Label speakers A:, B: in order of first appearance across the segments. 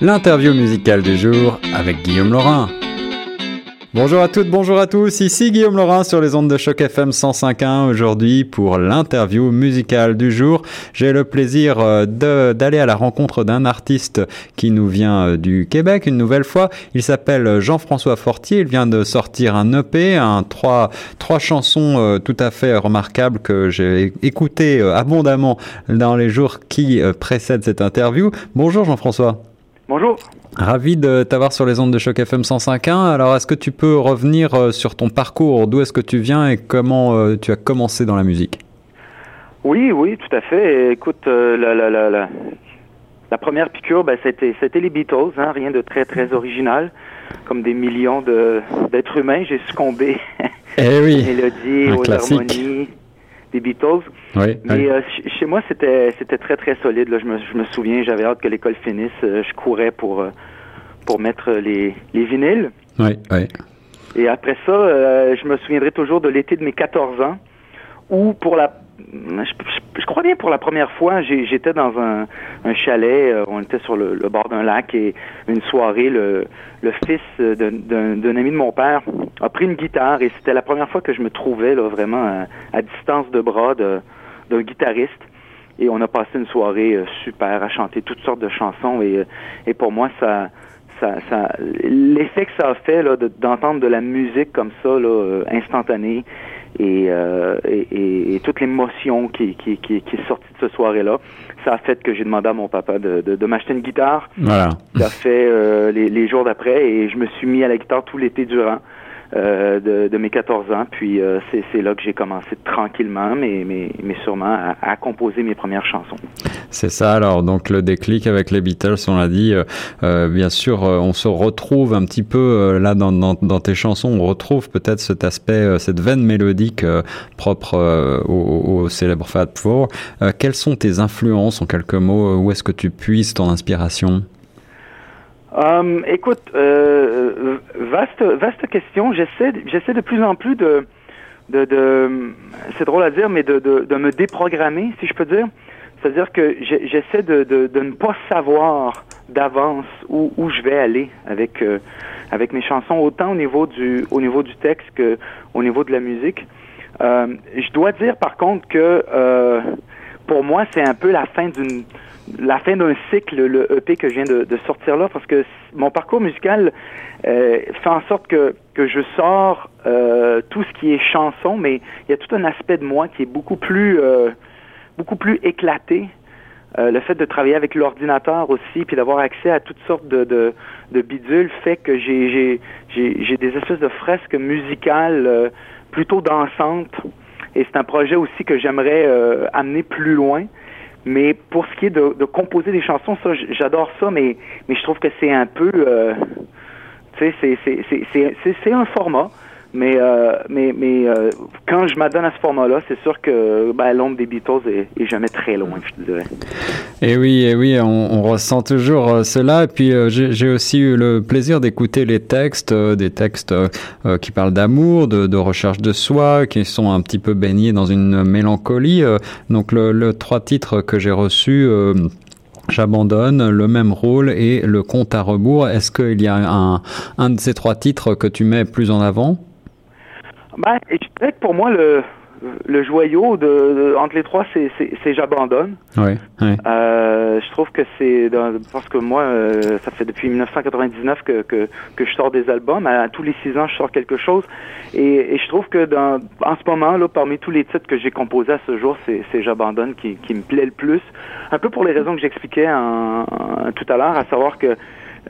A: l'interview musicale du jour avec Guillaume Laurin. Bonjour à toutes, bonjour à tous, ici Guillaume Laurin sur les ondes de choc FM 105.1 aujourd'hui pour l'interview musicale du jour. J'ai le plaisir euh, d'aller à la rencontre d'un artiste qui nous vient euh, du Québec une nouvelle fois. Il s'appelle Jean-François Fortier, il vient de sortir un EP, un trois, trois chansons euh, tout à fait remarquables que j'ai écoutées abondamment dans les jours qui précèdent cette interview. Bonjour Jean-François.
B: Bonjour.
A: Ravi de t'avoir sur les ondes de choc FM 105.1. Alors, est-ce que tu peux revenir euh, sur ton parcours? D'où est-ce que tu viens et comment euh, tu as commencé dans la musique?
B: Oui, oui, tout à fait. Écoute, euh, la, la, la, la, première piqûre, ben, c'était, c'était les Beatles, hein, rien de très, très original. Comme des millions d'êtres humains, j'ai succombé
A: eh oui,
B: aux harmonies des Beatles.
A: Oui,
B: Mais chez moi, c'était c'était très très solide. Là. Je, me, je me souviens, j'avais hâte que l'école finisse. je courais pour pour mettre les, les vinyles.
A: Oui, oui.
B: Et après ça, euh, je me souviendrai toujours de l'été de mes 14 ans, où pour la je, crois bien pour la première fois, j'étais dans un, chalet, euh, on était sur le, bord d'un lac et une soirée, le, fils d'un ami de mon père a pris une guitare et c'était la première fois que je me trouvais là, vraiment à, distance de bras d'un guitariste. Et on a passé une soirée euh, super à chanter toutes sortes de chansons et, et pour moi ça l'effet que ça a fait d'entendre de, la musique comme ça, là, euh, instantanée, euh, et, et, toute l'émotion qui, qui, qui, qui, est sortie de ce soirée-là, ça a fait que j'ai demandé à mon papa de, de, m'acheter une guitare.
A: Voilà.
B: Ça fait euh, les, les, jours d'après, et je me suis mis à la guitare tout l'été durant. Euh, de, de, mes 14 ans. Puis euh, c'est là que j'ai commencé tranquillement, mais, mais, mais sûrement à, à, composer mes premières chansons.
A: C'est ça alors, donc le déclic avec les Beatles, on l'a dit, euh, euh bien sûr, on se retrouve un petit peu là dans, dans, dans, tes chansons, on retrouve peut-être cet aspect, cette veine mélodique propre au, au, célèbre Fat Four. quelles sont tes influences en quelques mots Où est-ce que tu puises ton inspiration?
B: Um, écoute, euh, vaste, vaste question. J'essaie, j'essaie de plus en plus de, de, de c'est drôle à dire, mais de, de, de, me déprogrammer, si je peux dire. C'est-à-dire que j'essaie de, de, de, ne pas savoir d'avance où, où je vais aller avec euh, avec mes chansons, autant au niveau du au niveau du texte que au niveau de la musique. Euh, je dois dire par contre que euh, pour moi c'est un peu la fin d'une la fin d'un cycle, le EP que je viens de, sortir là, parce que mon parcours musical euh, fait en sorte que, que je sors euh, tout ce qui est chanson, mais il y a tout un aspect de moi qui est beaucoup plus euh, beaucoup plus éclaté. le fait de travailler avec l'ordinateur aussi, puis d'avoir accès à toutes sortes de, de, bidules, fait que j'ai j'ai des espèces de fresques musicales plutôt dansantes. Et c'est un projet aussi que j'aimerais amener plus loin. Mais pour ce qui est de, de composer des chansons, ça, j'adore ça, mais, mais je trouve que c'est un peu, euh, tu sais, c'est un format. Mais, euh, mais, mais euh, quand je m'adonne à ce format-là, c'est sûr que ben, l'ombre des Beatles est, jamais très loin, je te dirais.
A: Et oui, et oui, on, ressent toujours euh, cela. Et puis j'ai aussi eu le plaisir d'écouter les textes, des textes qui parlent d'amour, de, de, recherche de soi, qui sont un petit peu baignés dans une mélancolie. donc le, le trois titres que j'ai reçus. J'abandonne le même rôle et le compte à rebours. Est-ce qu'il y a un, un de ces trois titres que tu mets plus en avant?
B: Ben, je dirais que pour moi, le, le joyau de, entre les trois, c'est, c'est, j'abandonne.
A: Oui.
B: Euh, je trouve que c'est parce que moi, euh, ça fait depuis 1999 que, que, que je sors des albums. À, tous les six ans, je sors quelque chose. Et, et je trouve que dans, en ce moment, là, parmi tous les titres que j'ai composés à ce jour, c'est, c'est j'abandonne qui, qui me plaît le plus. Un peu pour les raisons que j'expliquais en, tout à l'heure, à savoir que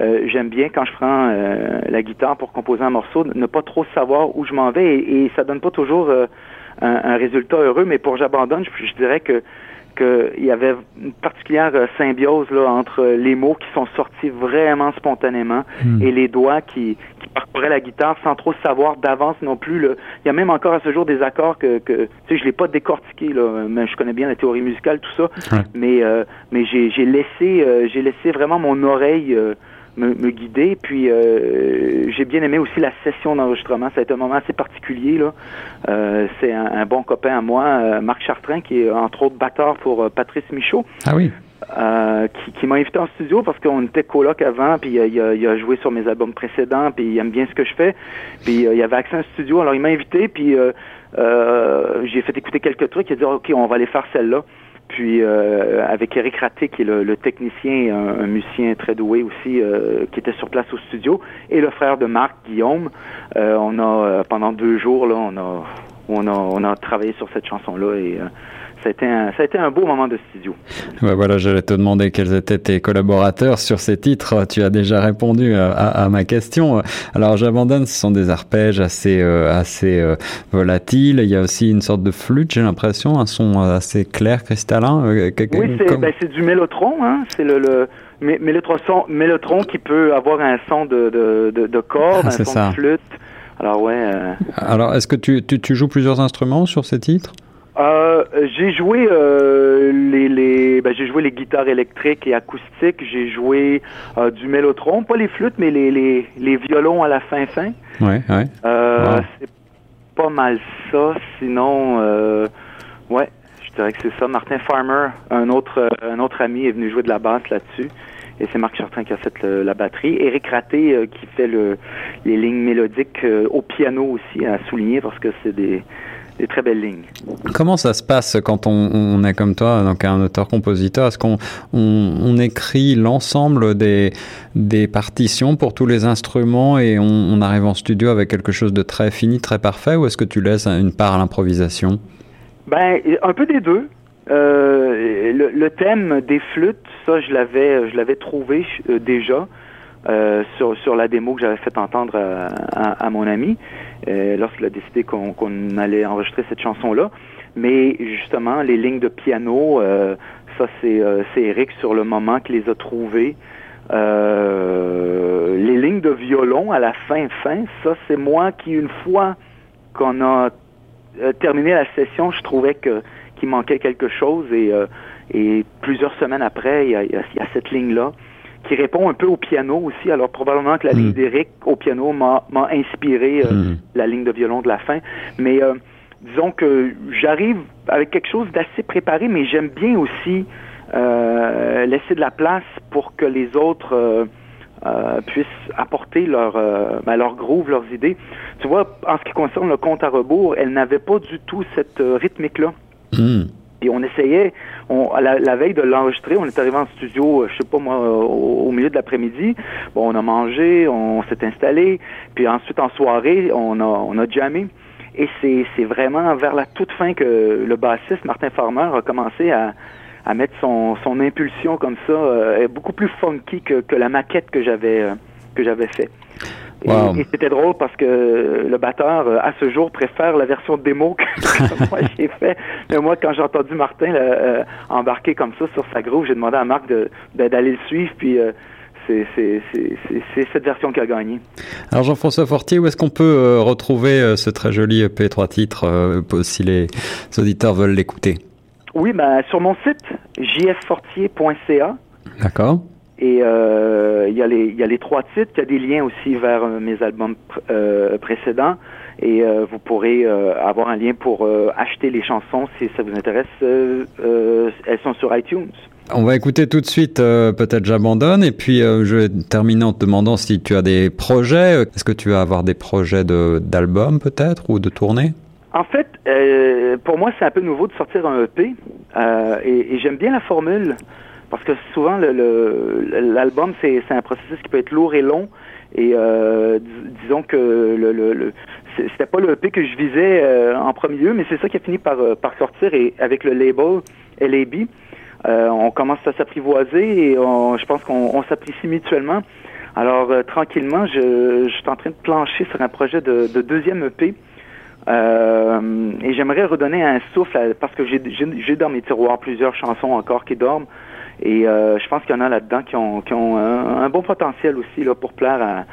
B: euh, j'aime bien quand je prends euh, la guitare pour composer un morceau, ne pas trop savoir où je m'en vais et, et ça donne pas toujours euh, un, résultat heureux. Mais pour j'abandonne, je, dirais que qu'il y avait une particulière symbiose là entre les mots qui sont sortis vraiment spontanément hmm. et les doigts qui, qui parcouraient la guitare sans trop savoir d'avance non plus. Là. Il y a même encore à ce jour des accords que, que tu sais, je l'ai pas décortiqué là, mais je connais bien la théorie musicale tout ça. Mais mais j'ai, j'ai laissé j'ai laissé vraiment mon oreille me, me guider. Puis euh, j'ai bien aimé aussi la session d'enregistrement. Ça a été un moment assez particulier. Là. Euh, c'est un, bon copain à moi, euh, Marc Chartrain, qui est entre autres batteur pour Patrice Michaud.
A: Ah oui.
B: euh, qui, qui m'a invité en studio parce qu'on était coloc avant, puis il a, il a, joué sur mes albums précédents, puis il aime bien ce que je fais. Puis il y avait accès à un studio, alors il m'a invité, puis j'ai fait écouter quelques trucs, il a dit OK, on va aller faire celle-là. Puis euh, avec Eric Raté, qui est le, technicien, un, un, musicien très doué aussi, euh, qui était sur place au studio, et le frère de Marc, Guillaume, euh, on a pendant deux jours là, on a on a on a travaillé sur cette chanson là et ça a, été un, ça a été un beau moment de studio.
A: Ouais, voilà, j'allais te demander quels étaient tes collaborateurs sur ces titres. Tu as déjà répondu à, à, ma question. Alors, j'abandonne, ce sont des arpèges assez, euh, assez euh, volatiles. Il y a aussi une sorte de flûte, j'ai l'impression, un son assez clair, cristallin.
B: Euh, oui, c'est ben, du mélotron. Hein? C'est le, le qui peut avoir un son de, de, de, de corde, ah, un son de flûte. Alors, ouais.
A: Alors, est-ce que tu, tu, tu joues plusieurs instruments sur ces titres?
B: Euh, j'ai joué euh, les, les ben, j'ai joué les guitares électriques et acoustiques. J'ai joué euh, du mélotron, pas les flûtes, mais les, les, les violons à la fin fin.
A: Ouais, ouais.
B: C'est pas mal ça. Sinon, ouais, je dirais que c'est ça. Martin Farmer, un autre un autre ami, est venu jouer de la basse là-dessus. Et c'est Marc Chartrain qui a fait la batterie. Eric Raté qui fait le, les lignes mélodiques au piano aussi à souligner parce que c'est des des très belles lignes.
A: Comment ça se passe quand on, on est comme toi, donc un auteur-compositeur? Est-ce qu'on on, on écrit l'ensemble des, des partitions pour tous les instruments et on, on, arrive en studio avec quelque chose de très fini, très parfait, ou est-ce que tu laisses une part à l'improvisation?
B: Ben, un peu des deux. Euh, le, le, thème des flûtes, ça, je l'avais, je l'avais trouvé euh, déjà. Euh, sur, sur la démo que j'avais fait entendre à, à, mon ami euh, lorsqu'il a décidé qu'on allait enregistrer cette chanson-là. Mais justement, les lignes de piano, euh, ça c'est euh, Eric sur le moment qui les a trouvées. Euh, les lignes de violon à la fin fin, ça c'est moi qui une fois qu'on a terminé la session, je trouvais que qu'il manquait quelque chose et, plusieurs semaines après, il y a, il y a cette ligne là qui répond un peu au piano aussi. Alors probablement que la ligne mm. d'Eric au piano m'a inspiré euh, mm. la ligne de violon de la fin. Mais euh, disons que j'arrive avec quelque chose d'assez préparé, mais j'aime bien aussi euh, laisser de la place pour que les autres puissent apporter leur, ben, leur groove, leurs idées. Tu vois, en ce qui concerne le compte à rebours, elle n'avait pas du tout cette rythmique-là. Mm. Et on essayait, on, la, veille de l'enregistrer, on est arrivé en studio, euh, je sais pas moi, au, milieu de l'après-midi. Bon, on a mangé, on s'est installé, puis ensuite en soirée, on a, on a. Et c'est, c'est vraiment vers la toute fin que le bassiste Martin Farmer a commencé à, à mettre son, son impulsion comme ça, euh, beaucoup plus funky que, que la maquette que j'avais euh, que j'avais fait. Et, c'était drôle parce que le batteur, euh, à ce jour, préfère la version démo que, moi j'ai fait. Mais moi, quand j'ai entendu Martin euh, embarquer comme ça sur sa groove, j'ai demandé à Marc d'aller le suivre, puis euh, c'est cette version qui a gagné.
A: Alors Jean-François Fortier, où est-ce qu'on peut retrouver ce très joli EP 3 titres si les auditeurs veulent l'écouter?
B: Oui, ben, sur mon site jffortier.ca.
A: D'accord.
B: Et euh, il y, a les, y a les trois titres, il y a des liens aussi vers euh, mes albums euh, précédents. Et vous pourrez avoir un lien pour acheter les chansons si ça vous intéresse. elles sont sur iTunes.
A: On va écouter tout de suite, peut-être j'abandonne, et puis je vais terminer en te demandant si tu as des projets. Est-ce que tu vas avoir des projets d'albums peut-être ou de tournée
B: En fait, pour moi c'est un peu nouveau de sortir un EP, et, et j'aime bien la formule. Parce que souvent, l'album, c'est un processus qui peut être lourd et long. Et euh, disons que le, le, c'était pas le EP que je visais euh, en premier lieu, mais c'est ça qui a fini par, euh, sortir. Et avec le label LAB, on commence à s'apprivoiser et je pense qu'on s'apprécie mutuellement. Alors, tranquillement, je, suis en train de plancher sur un projet de, de deuxième EP. Et j'aimerais redonner un souffle parce que j'ai dans mes tiroirs plusieurs chansons encore qui dorment. Et euh, je pense qu'il y en a là-dedans qui ont, qui ont un, un, bon potentiel aussi là, pour plaire à,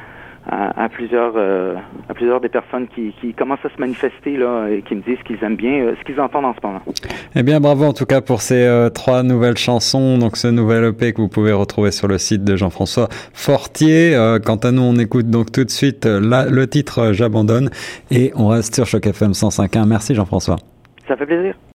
B: à, à plusieurs euh, à plusieurs des personnes qui, qui, commencent à se manifester là et qui me disent qu'ils aiment bien euh, ce qu'ils entendent en ce moment.
A: Eh bien bravo en tout cas pour ces euh, trois nouvelles chansons donc ce nouvel EP que vous pouvez retrouver sur le site de Jean-François Fortier. Euh, quant à nous on écoute donc tout de suite la, le titre J'abandonne et on reste sur Choc FM 105.1. Merci Jean-François.
B: Ça fait plaisir.